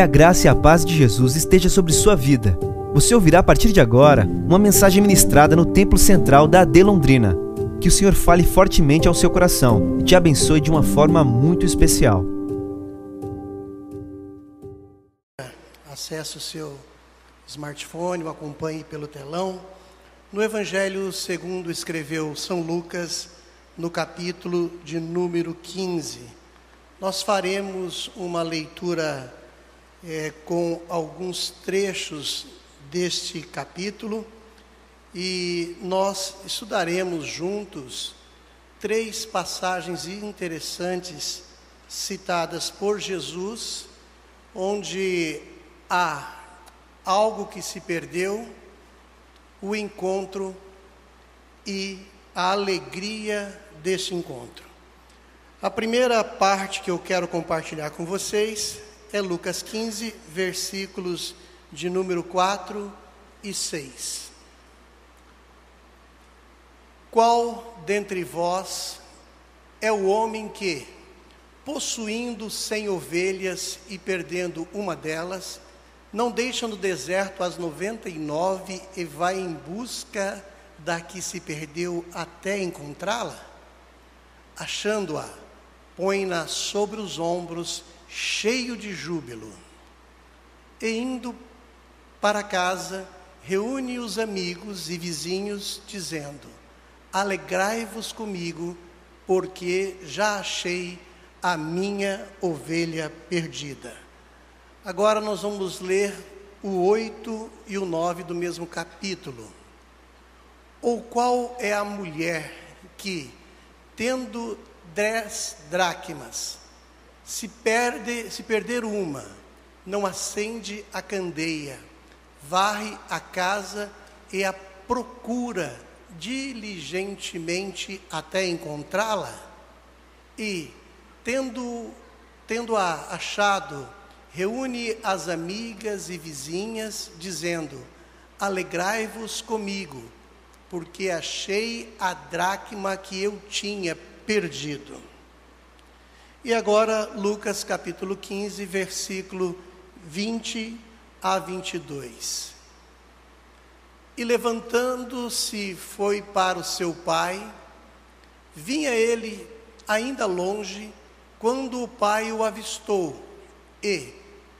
Que a graça e a paz de Jesus esteja sobre sua vida. Você ouvirá a partir de agora uma mensagem ministrada no Templo Central da AD Londrina. Que o Senhor fale fortemente ao seu coração e te abençoe de uma forma muito especial. Acesse o seu smartphone, o acompanhe pelo telão. No Evangelho segundo escreveu São Lucas, no capítulo de número 15. Nós faremos uma leitura é, com alguns trechos deste capítulo e nós estudaremos juntos três passagens interessantes citadas por Jesus, onde há algo que se perdeu, o encontro e a alegria desse encontro. A primeira parte que eu quero compartilhar com vocês é Lucas 15, versículos de número 4 e 6. Qual dentre vós é o homem que, possuindo cem ovelhas e perdendo uma delas, não deixa no deserto as noventa e nove e vai em busca da que se perdeu até encontrá-la? Achando-a, põe-na sobre os ombros cheio de júbilo. E indo para casa, reúne os amigos e vizinhos, dizendo: Alegrai-vos comigo, porque já achei a minha ovelha perdida. Agora nós vamos ler o 8 e o 9 do mesmo capítulo. Ou qual é a mulher que, tendo dez dracmas, se, perde, se perder uma, não acende a candeia, varre a casa e a procura diligentemente até encontrá-la? E, tendo, tendo-a achado, reúne as amigas e vizinhas, dizendo: Alegrai-vos comigo, porque achei a dracma que eu tinha perdido. E agora, Lucas capítulo 15, versículo 20 a 22. E levantando-se, foi para o seu pai. Vinha ele ainda longe, quando o pai o avistou, e,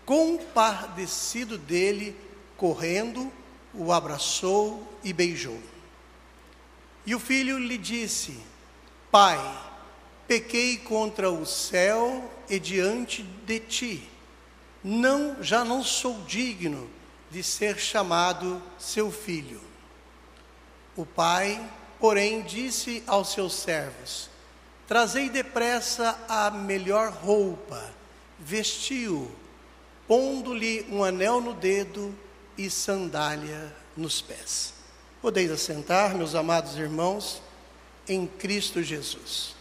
compadecido dele, correndo, o abraçou e beijou. E o filho lhe disse: Pai, pequei contra o céu e diante de ti. Não, já não sou digno de ser chamado seu filho. O pai, porém, disse aos seus servos: Trazei depressa a melhor roupa, vestiu, pondo-lhe um anel no dedo e sandália nos pés. Podeis assentar, meus amados irmãos, em Cristo Jesus.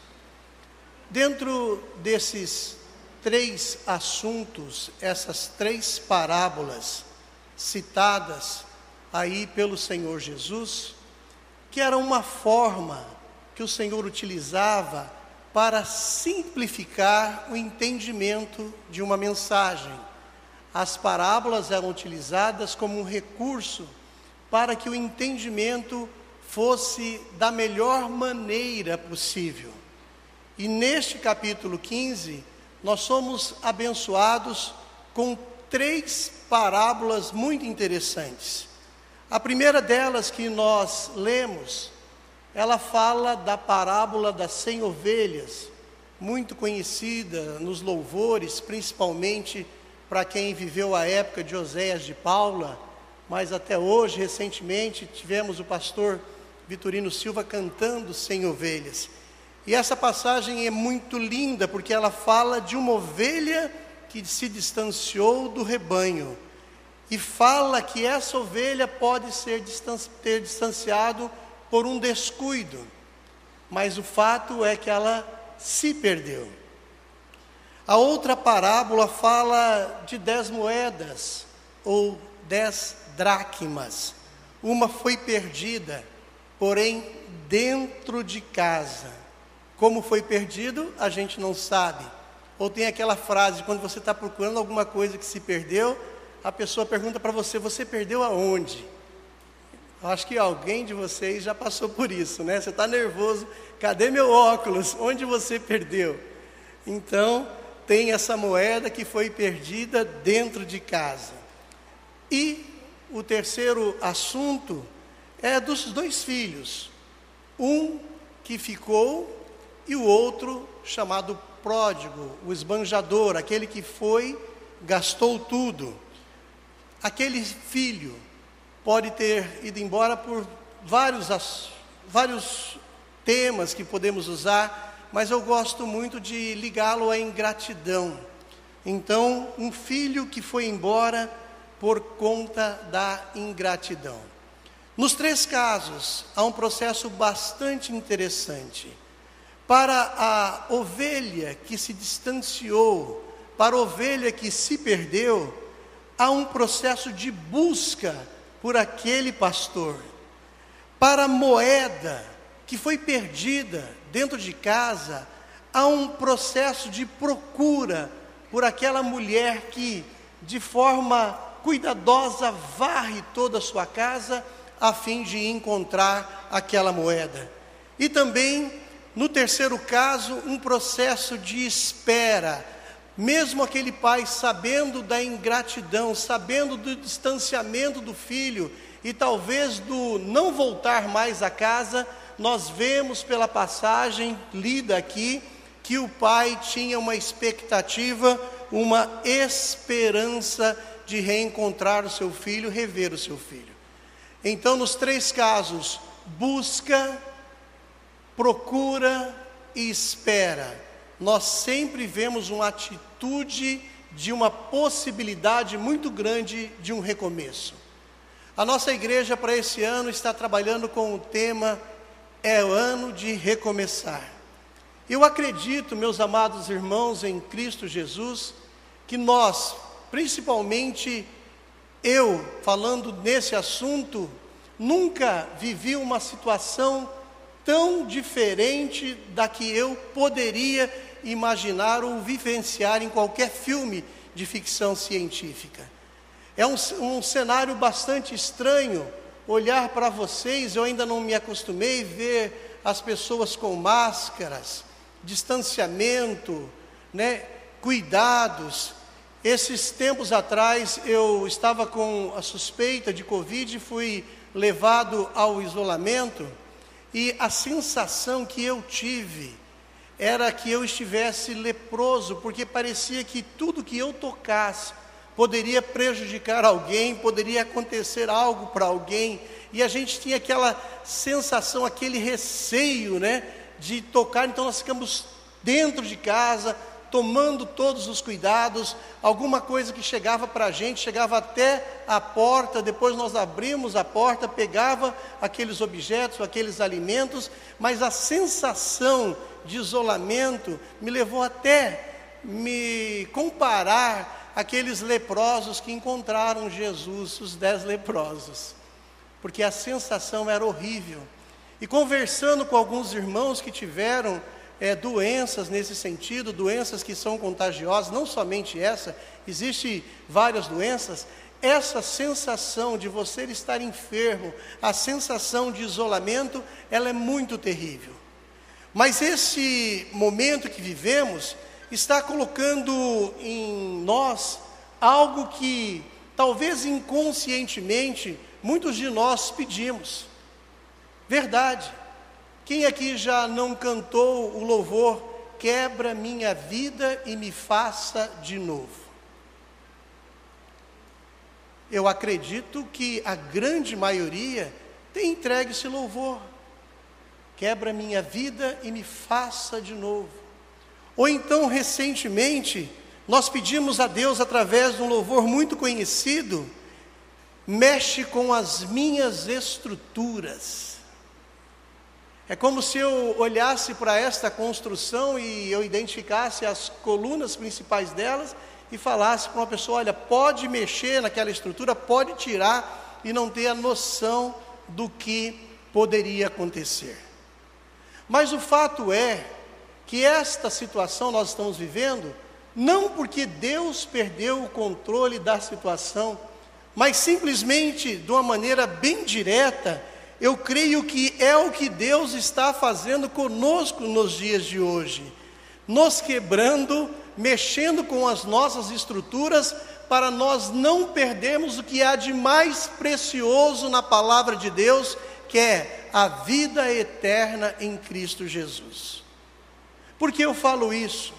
Dentro desses três assuntos, essas três parábolas citadas aí pelo Senhor Jesus, que era uma forma que o Senhor utilizava para simplificar o entendimento de uma mensagem. As parábolas eram utilizadas como um recurso para que o entendimento fosse da melhor maneira possível. E neste capítulo 15, nós somos abençoados com três parábolas muito interessantes. A primeira delas que nós lemos, ela fala da parábola das cem ovelhas, muito conhecida nos louvores, principalmente para quem viveu a época de Oséias de Paula, mas até hoje, recentemente, tivemos o pastor Vitorino Silva cantando Cem Ovelhas. E essa passagem é muito linda porque ela fala de uma ovelha que se distanciou do rebanho e fala que essa ovelha pode ser ter distanciado por um descuido, mas o fato é que ela se perdeu. A outra parábola fala de dez moedas ou dez dracmas. Uma foi perdida, porém dentro de casa. Como foi perdido, a gente não sabe. Ou tem aquela frase, quando você está procurando alguma coisa que se perdeu, a pessoa pergunta para você: Você perdeu aonde? Eu acho que alguém de vocês já passou por isso, né? Você está nervoso, cadê meu óculos? Onde você perdeu? Então, tem essa moeda que foi perdida dentro de casa. E o terceiro assunto é dos dois filhos. Um que ficou e o outro chamado pródigo, o esbanjador, aquele que foi, gastou tudo. Aquele filho pode ter ido embora por vários, vários temas que podemos usar, mas eu gosto muito de ligá-lo à ingratidão. Então, um filho que foi embora por conta da ingratidão. Nos três casos, há um processo bastante interessante. Para a ovelha que se distanciou, para a ovelha que se perdeu, há um processo de busca por aquele pastor. Para a moeda que foi perdida dentro de casa, há um processo de procura por aquela mulher que, de forma cuidadosa, varre toda a sua casa a fim de encontrar aquela moeda. E também, no terceiro caso, um processo de espera mesmo aquele pai sabendo da ingratidão, sabendo do distanciamento do filho e talvez do não voltar mais a casa, nós vemos pela passagem lida aqui que o pai tinha uma expectativa, uma esperança de reencontrar o seu filho, rever o seu filho. Então, nos três casos, busca, procura e espera nós sempre vemos uma atitude de uma possibilidade muito grande de um recomeço. A nossa igreja para esse ano está trabalhando com o tema É o ano de recomeçar. Eu acredito, meus amados irmãos em Cristo Jesus, que nós, principalmente eu, falando nesse assunto, nunca vivi uma situação tão diferente da que eu poderia imaginar ou vivenciar em qualquer filme de ficção científica. É um, um cenário bastante estranho olhar para vocês, eu ainda não me acostumei a ver as pessoas com máscaras, distanciamento, né, cuidados. Esses tempos atrás eu estava com a suspeita de Covid e fui levado ao isolamento, e a sensação que eu tive era que eu estivesse leproso, porque parecia que tudo que eu tocasse poderia prejudicar alguém, poderia acontecer algo para alguém, e a gente tinha aquela sensação, aquele receio, né, de tocar, então nós ficamos dentro de casa, tomando todos os cuidados, alguma coisa que chegava para a gente, chegava até a porta, depois nós abrimos a porta, pegava aqueles objetos, aqueles alimentos, mas a sensação de isolamento me levou até me comparar aqueles leprosos que encontraram Jesus, os dez leprosos, porque a sensação era horrível. E conversando com alguns irmãos que tiveram é, doenças nesse sentido, doenças que são contagiosas, não somente essa, existem várias doenças. Essa sensação de você estar enfermo, a sensação de isolamento, ela é muito terrível. Mas esse momento que vivemos está colocando em nós algo que talvez inconscientemente muitos de nós pedimos. Verdade. Quem aqui já não cantou o louvor Quebra minha vida e me faça de novo? Eu acredito que a grande maioria tem entregue esse louvor. Quebra minha vida e me faça de novo. Ou então, recentemente, nós pedimos a Deus através de um louvor muito conhecido, mexe com as minhas estruturas. É como se eu olhasse para esta construção e eu identificasse as colunas principais delas e falasse para uma pessoa: olha, pode mexer naquela estrutura, pode tirar e não ter a noção do que poderia acontecer. Mas o fato é que esta situação nós estamos vivendo não porque Deus perdeu o controle da situação, mas simplesmente de uma maneira bem direta, eu creio que é o que Deus está fazendo conosco nos dias de hoje, nos quebrando, mexendo com as nossas estruturas, para nós não perdermos o que há de mais precioso na palavra de Deus, que é a vida eterna em Cristo Jesus. Por que eu falo isso?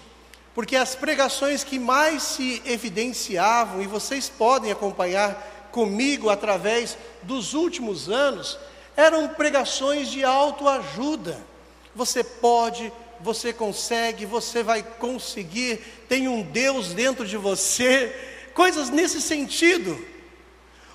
Porque as pregações que mais se evidenciavam, e vocês podem acompanhar comigo através dos últimos anos, eram pregações de autoajuda. Você pode, você consegue, você vai conseguir, tem um Deus dentro de você, coisas nesse sentido.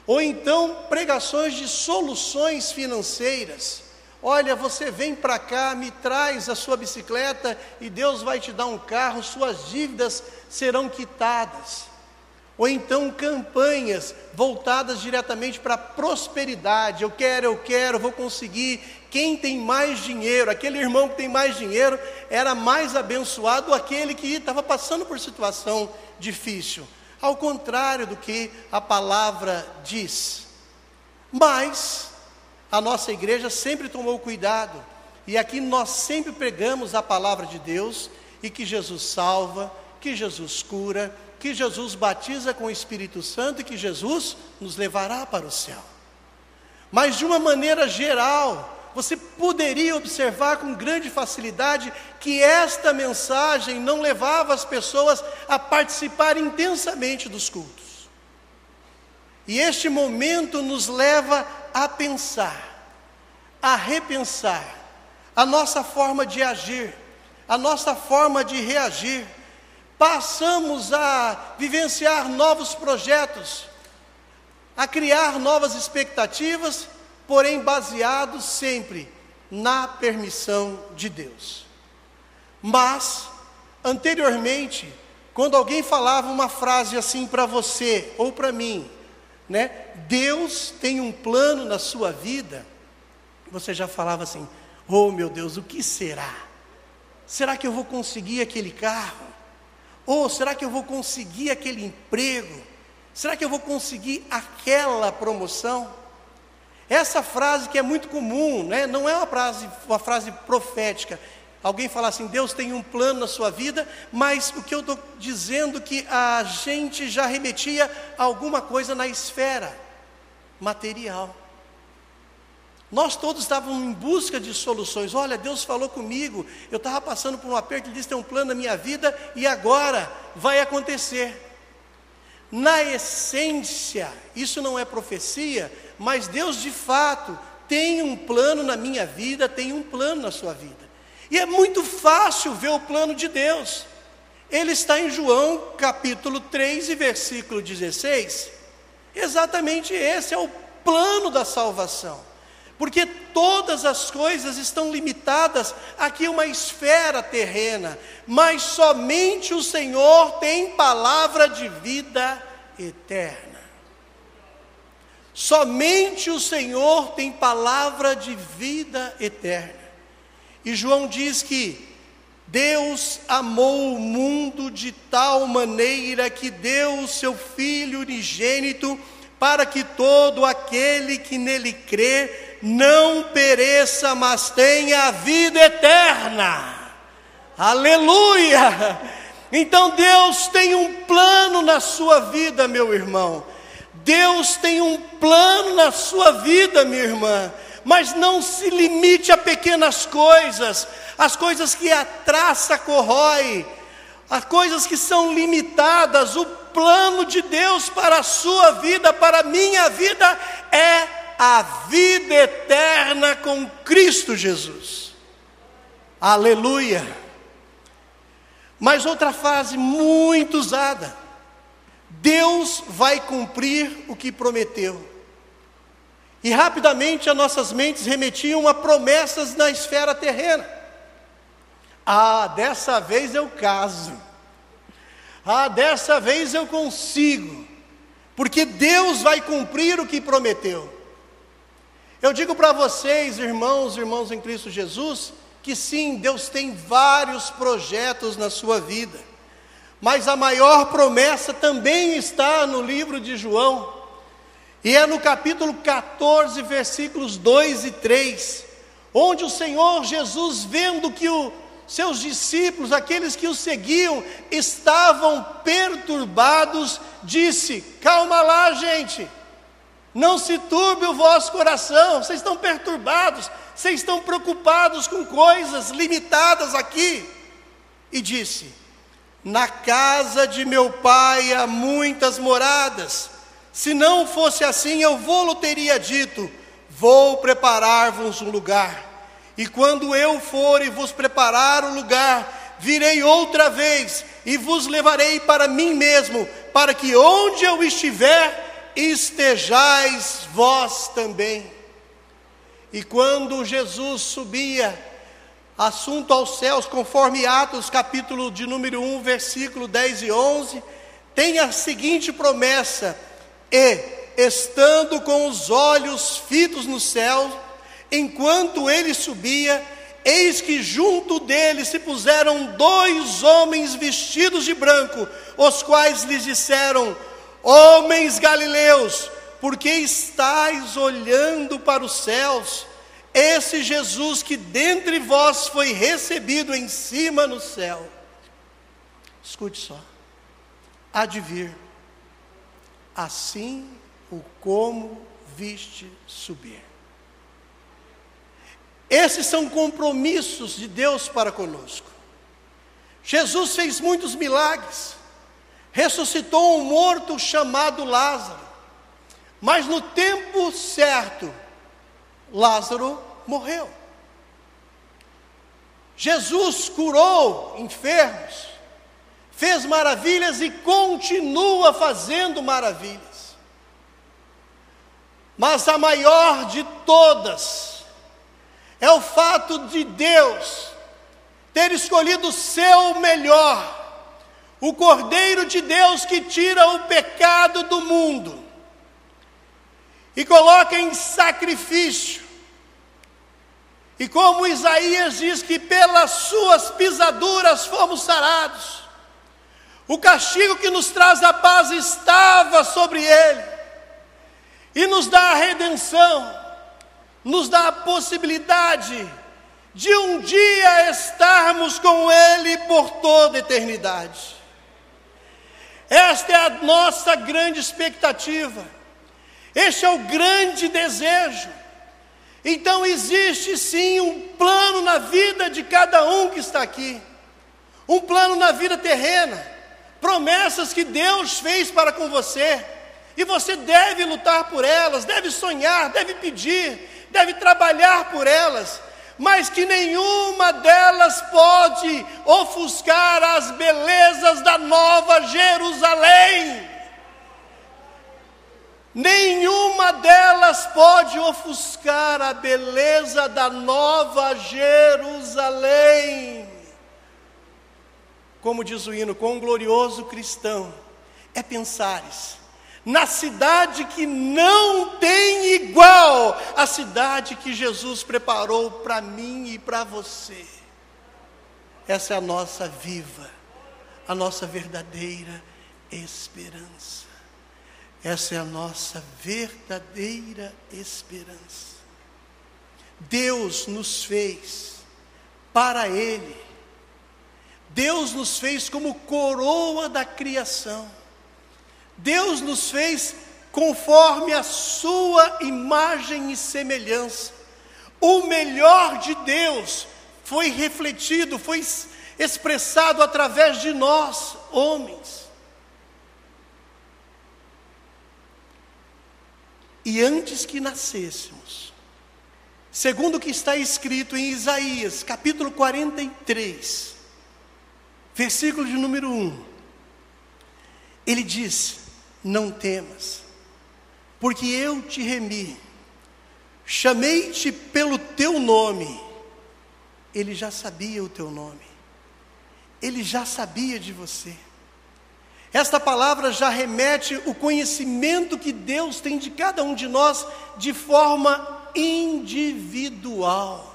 Ou então pregações de soluções financeiras. Olha, você vem para cá, me traz a sua bicicleta e Deus vai te dar um carro, suas dívidas serão quitadas. Ou então campanhas voltadas diretamente para a prosperidade. Eu quero, eu quero, vou conseguir. Quem tem mais dinheiro, aquele irmão que tem mais dinheiro, era mais abençoado aquele que estava passando por situação difícil. Ao contrário do que a palavra diz. Mas a nossa igreja sempre tomou cuidado, e aqui nós sempre pregamos a palavra de Deus e que Jesus salva, que Jesus cura, que Jesus batiza com o Espírito Santo e que Jesus nos levará para o céu. Mas de uma maneira geral, você poderia observar com grande facilidade que esta mensagem não levava as pessoas a participar intensamente dos cultos. E este momento nos leva a pensar, a repensar a nossa forma de agir, a nossa forma de reagir. Passamos a vivenciar novos projetos, a criar novas expectativas, porém baseados sempre na permissão de Deus. Mas, anteriormente, quando alguém falava uma frase assim para você ou para mim, né? Deus tem um plano na sua vida. Você já falava assim: "Oh, meu Deus, o que será? Será que eu vou conseguir aquele carro? Ou oh, será que eu vou conseguir aquele emprego? Será que eu vou conseguir aquela promoção?" Essa frase que é muito comum, né? não é uma frase, uma frase profética, alguém falar assim, Deus tem um plano na sua vida, mas o que eu estou dizendo que a gente já remetia a alguma coisa na esfera material. Nós todos estávamos em busca de soluções. Olha, Deus falou comigo, eu estava passando por um aperto, Ele disse: tem um plano na minha vida e agora vai acontecer. Na essência, isso não é profecia, mas Deus de fato tem um plano na minha vida, tem um plano na sua vida. E é muito fácil ver o plano de Deus. Ele está em João capítulo 3 e versículo 16. Exatamente esse é o plano da salvação. Porque todas as coisas estão limitadas aqui uma esfera terrena, mas somente o Senhor tem palavra de vida eterna. Somente o Senhor tem palavra de vida eterna. E João diz que Deus amou o mundo de tal maneira que deu o seu Filho unigênito para que todo aquele que nele crê não pereça, mas tenha a vida eterna. Aleluia! Então Deus tem um plano na sua vida, meu irmão. Deus tem um plano na sua vida, minha irmã mas não se limite a pequenas coisas, as coisas que a traça corrói, as coisas que são limitadas. O plano de Deus para a sua vida, para a minha vida, é a vida eterna com Cristo Jesus. Aleluia. Mas outra frase muito usada: Deus vai cumprir o que prometeu. E rapidamente as nossas mentes remetiam a promessas na esfera terrena. Ah, dessa vez eu caso. Ah, dessa vez eu consigo. Porque Deus vai cumprir o que prometeu. Eu digo para vocês, irmãos, irmãos em Cristo Jesus, que sim, Deus tem vários projetos na sua vida. Mas a maior promessa também está no livro de João, e é no capítulo 14, versículos 2 e 3, onde o Senhor Jesus, vendo que os seus discípulos, aqueles que o seguiam, estavam perturbados, disse: Calma lá, gente, não se turbe o vosso coração, vocês estão perturbados, vocês estão preocupados com coisas limitadas aqui. E disse: Na casa de meu pai há muitas moradas. Se não fosse assim, eu vou-lo teria dito: Vou preparar-vos um lugar. E quando eu for e vos preparar o lugar, virei outra vez e vos levarei para mim mesmo, para que onde eu estiver, estejais vós também. E quando Jesus subia, assunto aos céus, conforme Atos, capítulo de número 1, versículo 10 e 11, tem a seguinte promessa: E, estando com os olhos fitos no céu, enquanto ele subia, eis que junto dele se puseram dois homens vestidos de branco, os quais lhes disseram: Homens galileus, por que estáis olhando para os céus? Esse Jesus que dentre vós foi recebido em cima no céu. Escute só. Há de vir, assim o como viste subir. Esses são compromissos de Deus para conosco. Jesus fez muitos milagres, ressuscitou um morto chamado Lázaro, mas no tempo certo, Lázaro morreu. Jesus curou enfermos, fez maravilhas e continua fazendo maravilhas. Mas a maior de todas é o fato de Deus ter escolhido o seu melhor, o Cordeiro de Deus que tira o pecado do mundo e coloca em sacrifício e como Isaías diz que pelas suas pisaduras fomos sarados, o castigo que nos traz a paz estava sobre ele, e nos dá a redenção, nos dá a possibilidade de um dia estarmos com Ele por toda a eternidade. Esta é a nossa grande expectativa, este é o grande desejo. Então existe sim um plano na vida de cada um que está aqui, um plano na vida terrena, promessas que Deus fez para com você, e você deve lutar por elas, deve sonhar, deve pedir, deve trabalhar por elas, mas que nenhuma delas pode ofuscar as belezas da nova Jerusalém. Nenhuma delas pode ofuscar a beleza da nova Jerusalém. Como diz o hino, quão glorioso cristão é pensares na cidade que não tem igual, a cidade que Jesus preparou para mim e para você. Essa é a nossa viva, a nossa verdadeira esperança. Essa é a nossa verdadeira esperança. Deus nos fez para Ele. Deus nos fez como coroa da criação. Deus nos fez conforme a Sua imagem e semelhança. O melhor de Deus foi refletido, foi expressado através de nós, homens. E antes que nascêssemos, segundo o que está escrito em Isaías, capítulo 43, versículo de número 1, ele diz: Não temas, porque eu te remi, chamei-te pelo teu nome. Ele já sabia o teu nome, ele já sabia de você. Esta palavra já remete o conhecimento que Deus tem de cada um de nós de forma individual.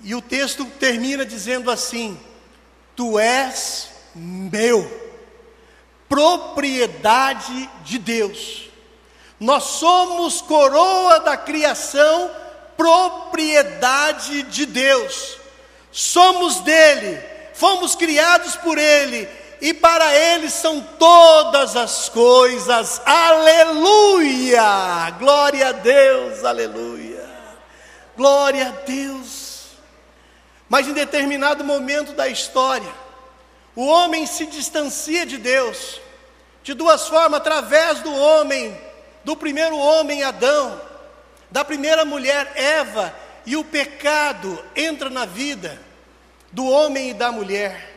E o texto termina dizendo assim: Tu és meu, propriedade de Deus. Nós somos coroa da criação, propriedade de Deus. Somos dele, fomos criados por ele, e para ele são todas as coisas. Aleluia! Glória a Deus, aleluia. Glória a Deus. Mas em determinado momento da história, o homem se distancia de Deus, de duas formas: através do homem, do primeiro homem Adão, da primeira mulher Eva, e o pecado entra na vida do homem e da mulher.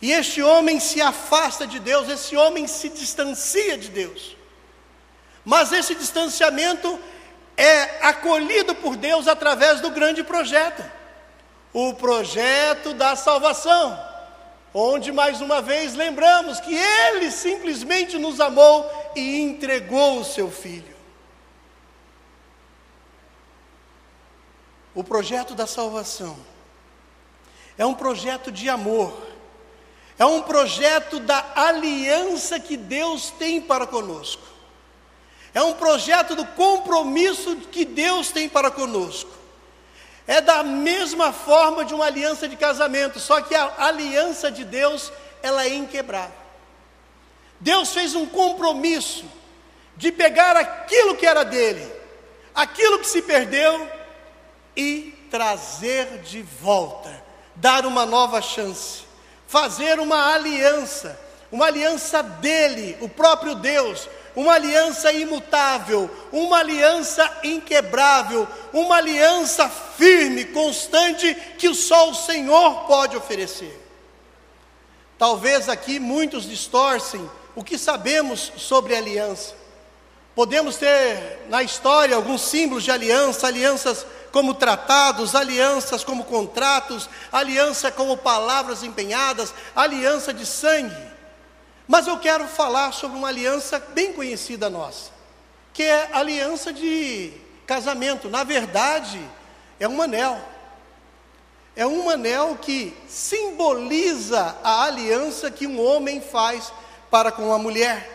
E este homem se afasta de Deus, esse homem se distancia de Deus. Mas esse distanciamento é acolhido por Deus através do grande projeto o projeto da salvação, onde mais uma vez lembramos que Ele simplesmente nos amou e entregou o seu Filho. O projeto da salvação é um projeto de amor, é um projeto da aliança que Deus tem para conosco, é um projeto do compromisso que Deus tem para conosco. É da mesma forma de uma aliança de casamento, só que a aliança de Deus, ela é inquebrável. Deus fez um compromisso de pegar aquilo que era dele, aquilo que se perdeu e trazer de volta, dar uma nova chance, fazer uma aliança, uma aliança dele, o próprio Deus, uma aliança imutável, uma aliança inquebrável, uma aliança firme, constante, que só o Senhor pode oferecer. Talvez aqui muitos distorcem o que sabemos sobre aliança. Podemos ter na história alguns símbolos de aliança, alianças como tratados, alianças como contratos, aliança como palavras empenhadas, aliança de sangue. Mas eu quero falar sobre uma aliança bem conhecida nossa, que é a aliança de casamento. Na verdade, é um anel. É um anel que simboliza a aliança que um homem faz para com a mulher.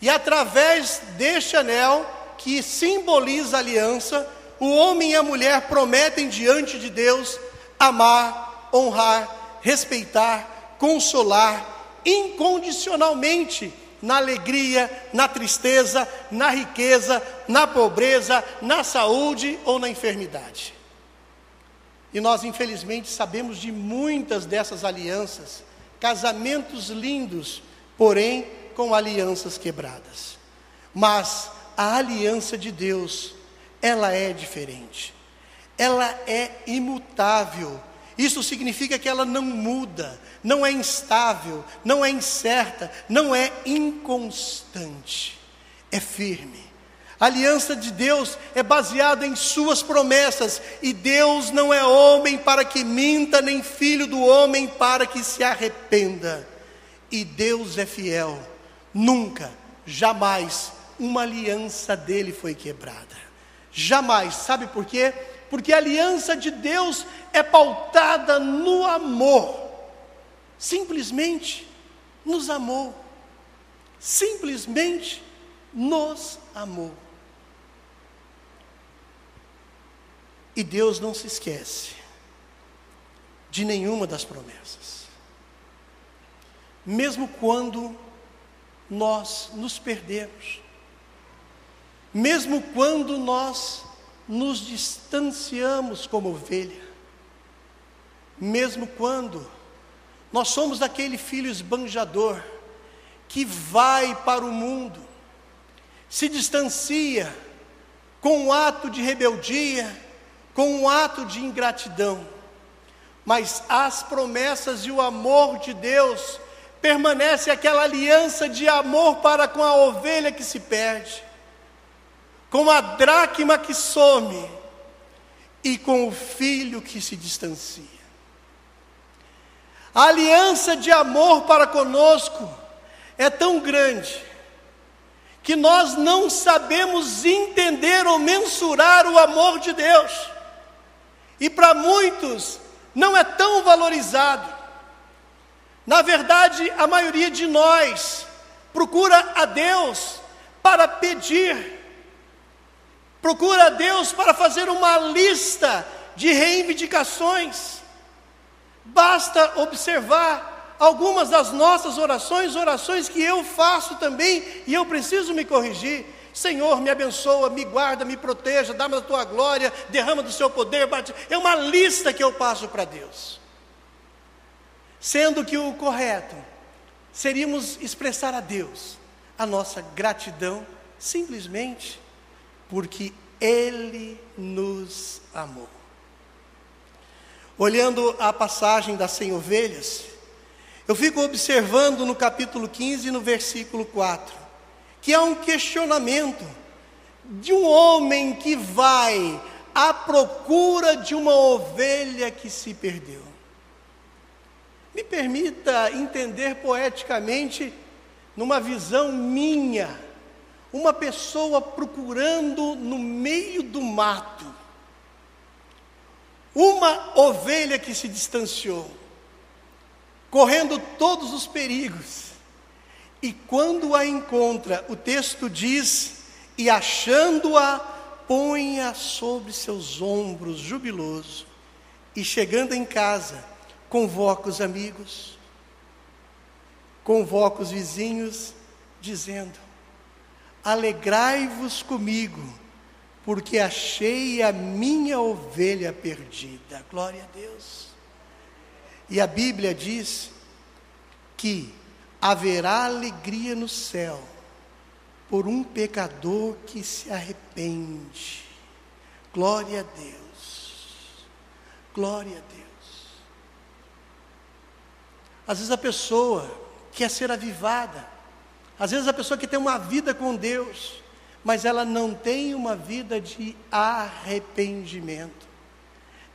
E através deste anel, que simboliza a aliança, o homem e a mulher prometem diante de Deus amar, honrar, respeitar, consolar, incondicionalmente na alegria, na tristeza, na riqueza, na pobreza, na saúde ou na enfermidade. E nós, infelizmente, sabemos de muitas dessas alianças, casamentos lindos, porém com alianças quebradas. Mas a aliança de Deus, ela é diferente, ela é imutável, isso significa que ela não muda, não é instável, não é incerta, não é inconstante, é firme. A aliança de Deus é baseada em Suas promessas, e Deus não é homem para que minta, nem filho do homem para que se arrependa. E Deus é fiel, nunca, jamais, uma aliança dele foi quebrada. Jamais, sabe por quê? Porque a aliança de Deus é pautada no amor. Simplesmente nos amou. Simplesmente nos amou. E Deus não se esquece de nenhuma das promessas. Mesmo quando nós nos perdemos, mesmo quando nós nos distanciamos como ovelha, mesmo quando nós somos aquele filho esbanjador que vai para o mundo, se distancia com um ato de rebeldia, com um ato de ingratidão, mas as promessas e o amor de Deus permanece aquela aliança de amor para com a ovelha que se perde com a dracma que some e com o filho que se distancia. A aliança de amor para conosco é tão grande que nós não sabemos entender ou mensurar o amor de Deus. E para muitos não é tão valorizado. Na verdade, a maioria de nós procura a Deus para pedir, procura Deus para fazer uma lista de reivindicações. Basta observar algumas das nossas orações, orações que eu faço também e eu preciso me corrigir. Senhor, me abençoa, me guarda, me proteja, dá-me a tua glória, derrama do seu poder. Bate. É uma lista que eu passo para Deus. Sendo que o correto seríamos expressar a Deus a nossa gratidão, simplesmente porque Ele nos amou. Olhando a passagem das cem ovelhas, eu fico observando no capítulo 15, no versículo 4, que há um questionamento de um homem que vai à procura de uma ovelha que se perdeu. Me permita entender poeticamente, numa visão minha, uma pessoa procurando no meio do mato uma ovelha que se distanciou, correndo todos os perigos, e quando a encontra, o texto diz: e achando-a, põe-a sobre seus ombros, jubiloso, e chegando em casa, convoca os amigos, convoca os vizinhos, dizendo: Alegrai-vos comigo, porque achei a minha ovelha perdida. Glória a Deus. E a Bíblia diz que haverá alegria no céu por um pecador que se arrepende. Glória a Deus. Glória a Deus. Às vezes a pessoa quer ser avivada, às vezes a pessoa quer ter uma vida com Deus, mas ela não tem uma vida de arrependimento.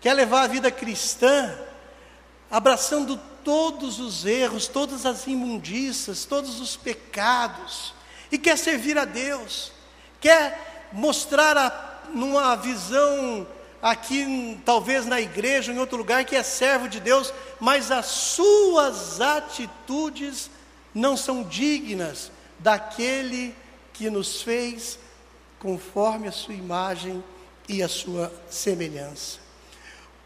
Quer levar a vida cristã, abraçando todos os erros, todas as imundícias, todos os pecados, e quer servir a Deus, quer mostrar a, numa visão aqui, talvez na igreja, em outro lugar, que é servo de Deus, mas as suas atitudes não são dignas daquele que nos fez conforme a sua imagem e a sua semelhança.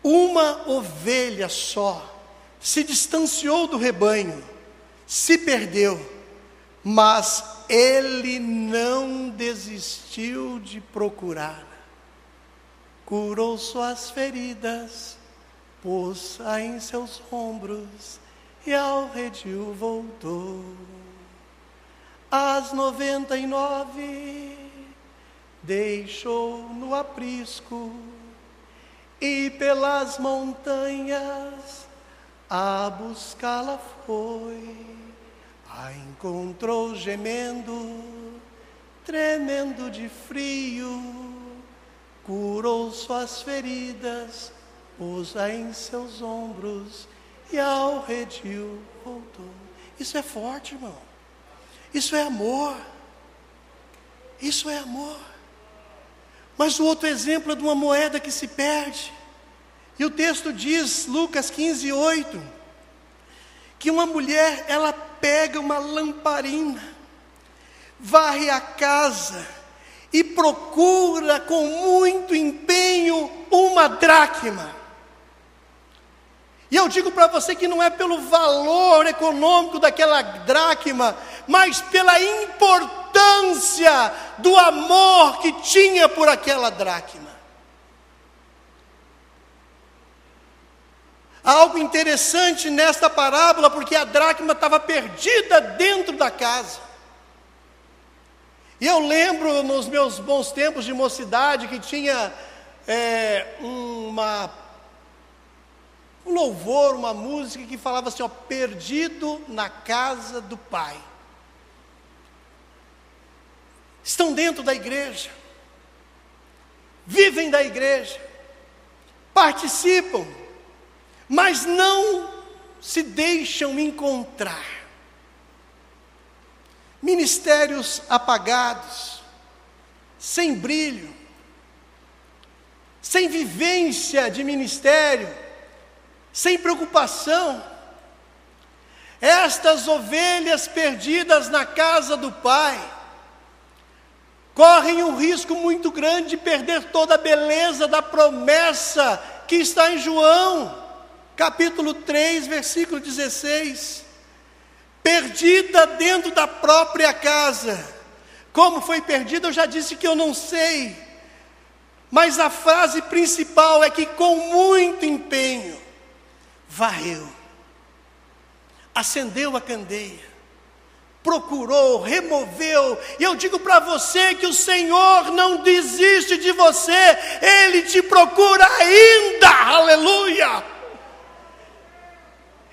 Uma ovelha só se distanciou do rebanho, se perdeu, mas ele não desistiu de procurar curou suas feridas, pôs-a em seus ombros e ao redil voltou. As noventa e nove deixou no aprisco e pelas montanhas a buscá-la foi. A encontrou gemendo, tremendo de frio curou suas feridas, pôs-a em seus ombros e ao redil voltou. Isso é forte, irmão. Isso é amor. Isso é amor. Mas o outro exemplo é de uma moeda que se perde. E o texto diz, Lucas 15, 8, que uma mulher, ela pega uma lamparina, varre a casa, e procura com muito empenho uma dracma. E eu digo para você que não é pelo valor econômico daquela dracma, mas pela importância do amor que tinha por aquela dracma. Há algo interessante nesta parábola, porque a dracma estava perdida dentro da casa. E eu lembro nos meus bons tempos de mocidade que tinha é, uma, um louvor, uma música que falava assim: ó, perdido na casa do Pai. Estão dentro da igreja, vivem da igreja, participam, mas não se deixam encontrar. Ministérios apagados, sem brilho, sem vivência de ministério, sem preocupação. Estas ovelhas perdidas na casa do Pai correm um risco muito grande de perder toda a beleza da promessa que está em João, capítulo 3, versículo 16. Perdida dentro da própria casa. Como foi perdida, eu já disse que eu não sei. Mas a frase principal é que com muito empenho varreu acendeu a candeia, procurou, removeu, e eu digo para você que o Senhor não desiste de você, Ele te procura ainda, aleluia.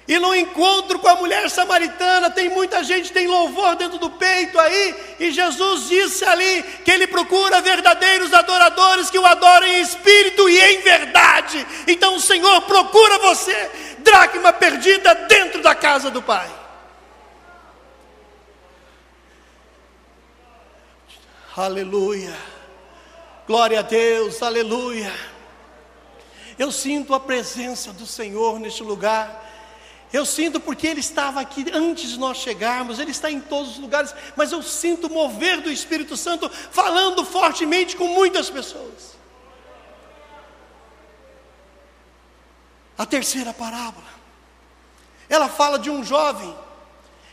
E no encontro com a mulher samaritana, tem muita gente, tem louvor dentro do peito aí, e Jesus disse ali que Ele procura verdadeiros adoradores que o adorem em espírito e em verdade. Então o Senhor procura você, dracma perdida dentro da casa do Pai. Aleluia, glória a Deus, aleluia. Eu sinto a presença do Senhor neste lugar. Eu sinto porque Ele estava aqui antes de nós chegarmos, Ele está em todos os lugares, mas eu sinto mover do Espírito Santo falando fortemente com muitas pessoas. A terceira parábola, ela fala de um jovem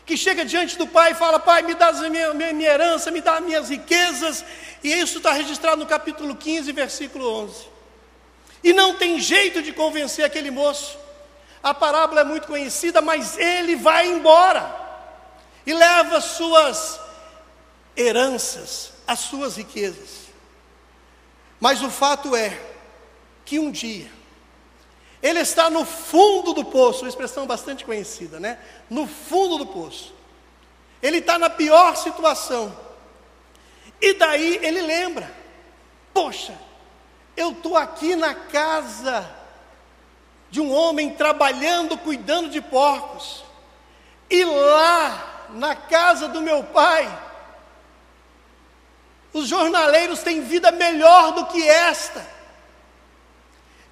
que chega diante do pai e fala: Pai, me dá a minha, minha, minha herança, me dá as minhas riquezas, e isso está registrado no capítulo 15, versículo 11. E não tem jeito de convencer aquele moço. A parábola é muito conhecida, mas ele vai embora e leva suas heranças, as suas riquezas. Mas o fato é que um dia, ele está no fundo do poço, uma expressão bastante conhecida, né? No fundo do poço. Ele está na pior situação. E daí ele lembra: Poxa, eu estou aqui na casa de um homem trabalhando, cuidando de porcos. E lá, na casa do meu pai, os jornaleiros têm vida melhor do que esta.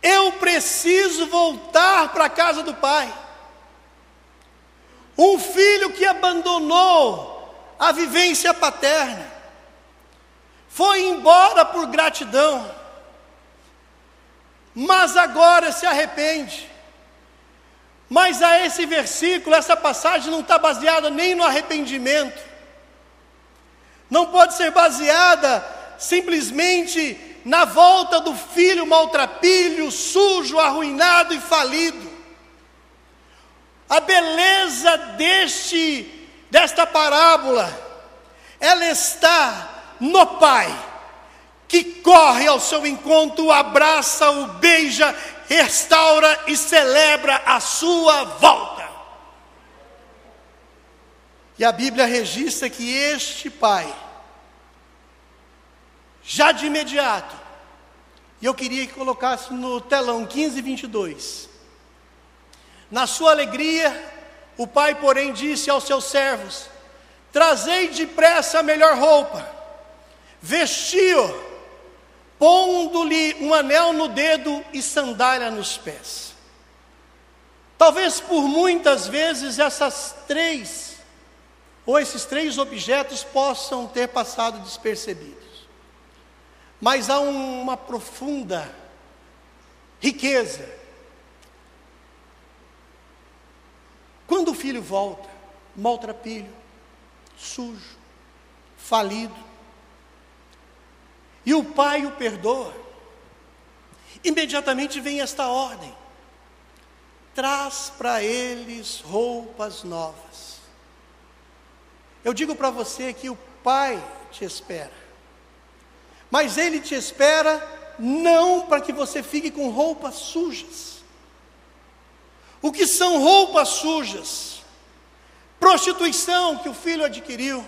Eu preciso voltar para a casa do pai. Um filho que abandonou a vivência paterna, foi embora por gratidão, mas agora se arrepende. Mas a esse versículo, essa passagem não está baseada nem no arrependimento, não pode ser baseada simplesmente na volta do filho maltrapilho, sujo, arruinado e falido. A beleza deste desta parábola, ela está no pai que corre ao seu encontro, abraça, o beija, restaura e celebra a sua volta. E a Bíblia registra que este pai já de imediato. E eu queria que colocasse no telão 15, 22. Na sua alegria, o pai, porém, disse aos seus servos: Trazei depressa a melhor roupa, vestiu, pondo-lhe um anel no dedo e sandália nos pés. Talvez por muitas vezes essas três, ou esses três objetos possam ter passado despercebidos mas há uma profunda riqueza. Quando o filho volta, maltrapilho, sujo, falido, e o pai o perdoa, imediatamente vem esta ordem: traz para eles roupas novas. Eu digo para você que o pai te espera. Mas Ele te espera não para que você fique com roupas sujas. O que são roupas sujas? Prostituição que o filho adquiriu,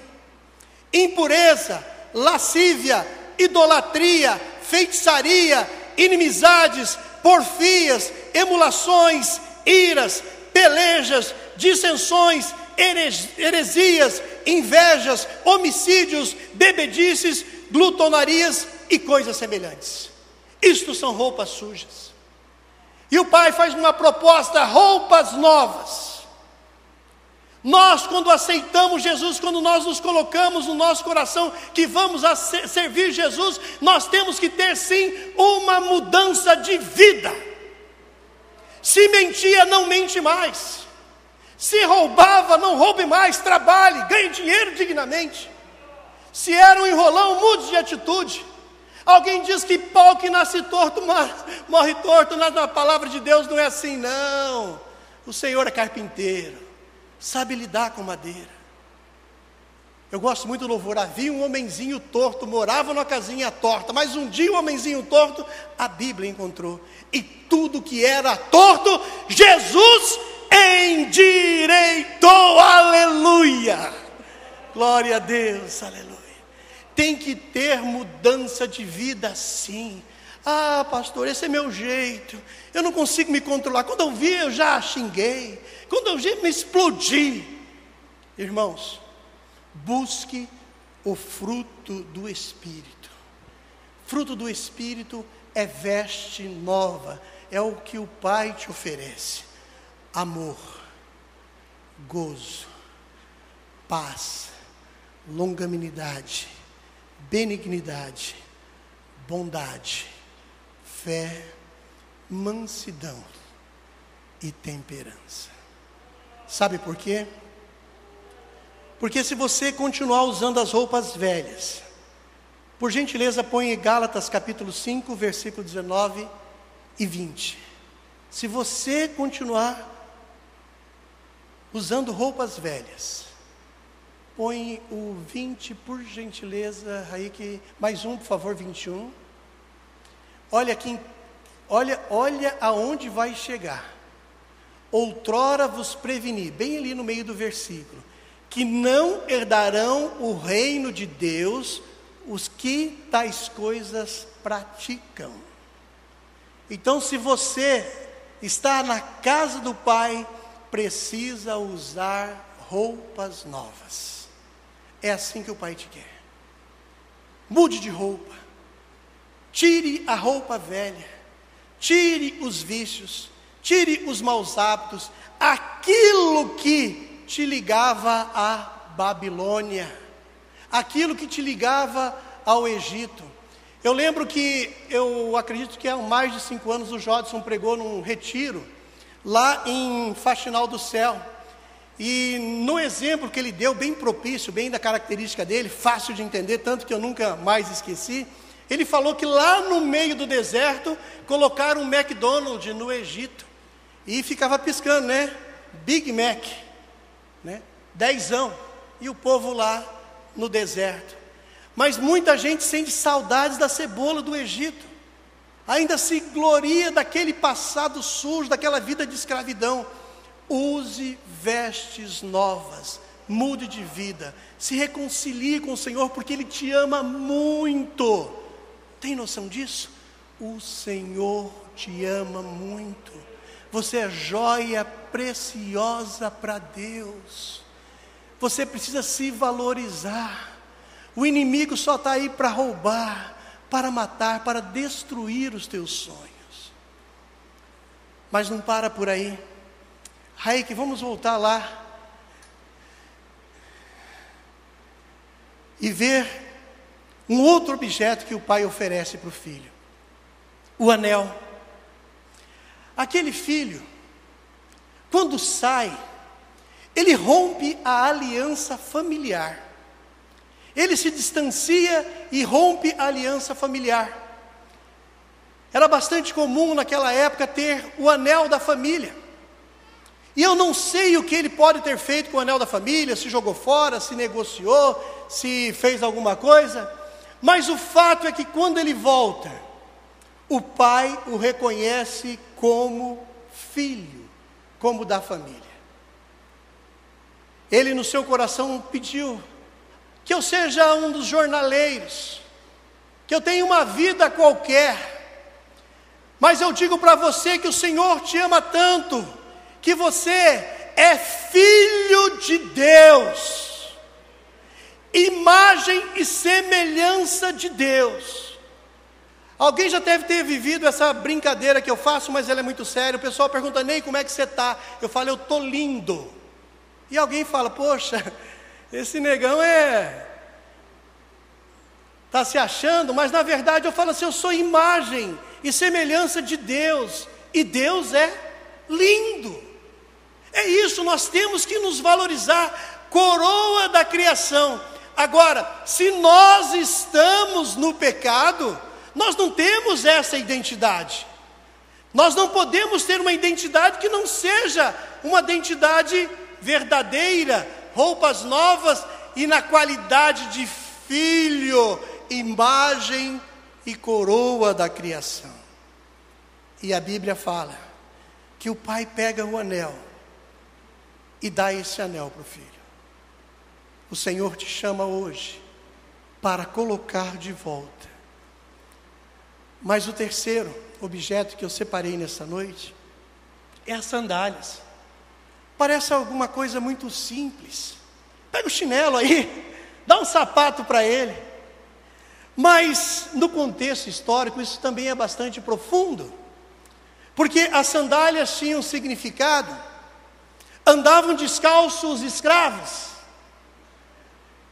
impureza, lascívia, idolatria, feitiçaria, inimizades, porfias, emulações, iras, pelejas, dissensões, heresias, invejas, homicídios, bebedices, glutonarias e coisas semelhantes. Isto são roupas sujas. E o pai faz uma proposta: roupas novas. Nós, quando aceitamos Jesus, quando nós nos colocamos no nosso coração que vamos servir Jesus, nós temos que ter sim uma mudança de vida. Se mentia, não mente mais. Se roubava, não roube mais, trabalhe, ganhe dinheiro dignamente. Se era um enrolão, mude de atitude. Alguém diz que pau que nasce torto morre torto, na palavra de Deus não é assim, não. O Senhor é carpinteiro sabe lidar com madeira. Eu gosto muito do louvor. Havia um homenzinho torto, morava numa casinha torta, mas um dia o um homenzinho torto, a Bíblia encontrou. E tudo que era torto, Jesus endireitou. Aleluia! Glória a Deus, aleluia. Tem que ter mudança de vida sim. Ah, pastor, esse é meu jeito. Eu não consigo me controlar. Quando eu vi, eu já xinguei. Quando eu vi, me explodi. Irmãos, busque o fruto do Espírito. Fruto do Espírito é veste nova, é o que o Pai te oferece: amor, gozo, paz, longanimidade, benignidade, bondade fé, mansidão e temperança. Sabe por quê? Porque se você continuar usando as roupas velhas, por gentileza põe Gálatas capítulo 5, versículo 19 e 20. Se você continuar usando roupas velhas, põe o 20 por gentileza aí que mais um, por favor, 21. Olha aqui, olha, olha aonde vai chegar. Outrora vos preveni, bem ali no meio do versículo, que não herdarão o reino de Deus os que tais coisas praticam. Então, se você está na casa do Pai, precisa usar roupas novas. É assim que o Pai te quer. Mude de roupa. Tire a roupa velha, tire os vícios, tire os maus hábitos, aquilo que te ligava à Babilônia, aquilo que te ligava ao Egito. Eu lembro que, eu acredito que há mais de cinco anos, o Jodson pregou num retiro, lá em Faxinal do Céu. E no exemplo que ele deu, bem propício, bem da característica dele, fácil de entender, tanto que eu nunca mais esqueci, ele falou que lá no meio do deserto colocaram um McDonald's no Egito e ficava piscando, né? Big Mac, né? Dezão. E o povo lá no deserto. Mas muita gente sente saudades da cebola do Egito. Ainda se gloria daquele passado sujo, daquela vida de escravidão. Use vestes novas, mude de vida, se reconcilie com o Senhor, porque Ele te ama muito. Tem noção disso? O Senhor te ama muito. Você é joia preciosa para Deus. Você precisa se valorizar. O inimigo só está aí para roubar, para matar, para destruir os teus sonhos. Mas não para por aí. Raik, vamos voltar lá e ver um outro objeto que o pai oferece para o filho: o anel. Aquele filho, quando sai, ele rompe a aliança familiar. Ele se distancia e rompe a aliança familiar. Era bastante comum naquela época ter o anel da família. E eu não sei o que ele pode ter feito com o anel da família, se jogou fora, se negociou, se fez alguma coisa. Mas o fato é que quando ele volta, o pai o reconhece como filho, como da família. Ele no seu coração pediu que eu seja um dos jornaleiros, que eu tenha uma vida qualquer. Mas eu digo para você que o Senhor te ama tanto, que você é filho de Deus imagem e semelhança de Deus. Alguém já deve ter vivido essa brincadeira que eu faço, mas ela é muito séria. O pessoal pergunta, Ney, como é que você está? Eu falo, eu estou lindo. E alguém fala: Poxa, esse negão é. Está se achando, mas na verdade eu falo assim: eu sou imagem e semelhança de Deus, e Deus é lindo. É isso, nós temos que nos valorizar, coroa da criação. Agora, se nós estamos no pecado, nós não temos essa identidade. Nós não podemos ter uma identidade que não seja uma identidade verdadeira, roupas novas e na qualidade de filho, imagem e coroa da criação. E a Bíblia fala que o pai pega o anel e dá esse anel para o filho. O Senhor te chama hoje para colocar de volta. Mas o terceiro objeto que eu separei nessa noite é as sandálias. Parece alguma coisa muito simples. Pega o chinelo aí, dá um sapato para ele. Mas no contexto histórico isso também é bastante profundo. Porque as sandálias tinham significado Andavam descalços os escravos.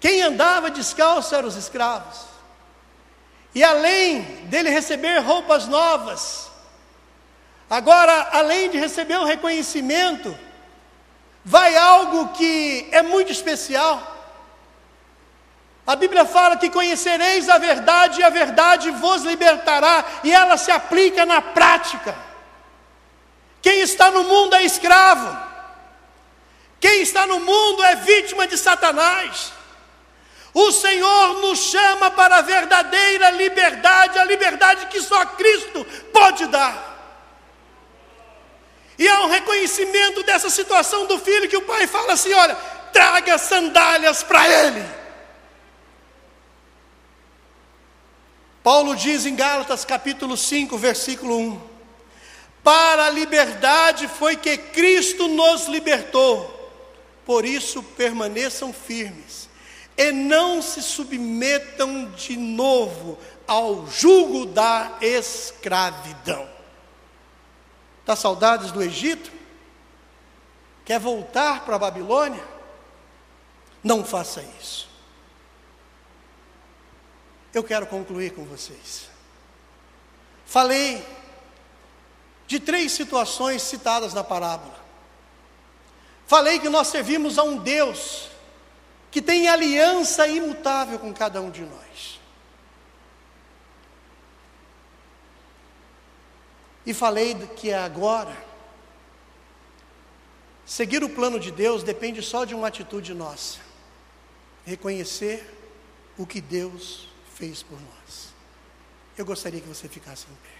Quem andava descalço eram os escravos. E além dele receber roupas novas, agora, além de receber o reconhecimento, vai algo que é muito especial. A Bíblia fala que conhecereis a verdade e a verdade vos libertará, e ela se aplica na prática. Quem está no mundo é escravo. Quem está no mundo é vítima de Satanás. O Senhor nos chama para a verdadeira liberdade, a liberdade que só Cristo pode dar. E há um reconhecimento dessa situação do filho que o pai fala assim: olha, traga sandálias para ele. Paulo diz em Gálatas capítulo 5, versículo 1: Para a liberdade foi que Cristo nos libertou por isso permaneçam firmes e não se submetam de novo ao jugo da escravidão. Está saudades do Egito? Quer voltar para a Babilônia? Não faça isso. Eu quero concluir com vocês. Falei de três situações citadas na parábola. Falei que nós servimos a um Deus que tem aliança imutável com cada um de nós. E falei que agora, seguir o plano de Deus depende só de uma atitude nossa: reconhecer o que Deus fez por nós. Eu gostaria que você ficasse em pé.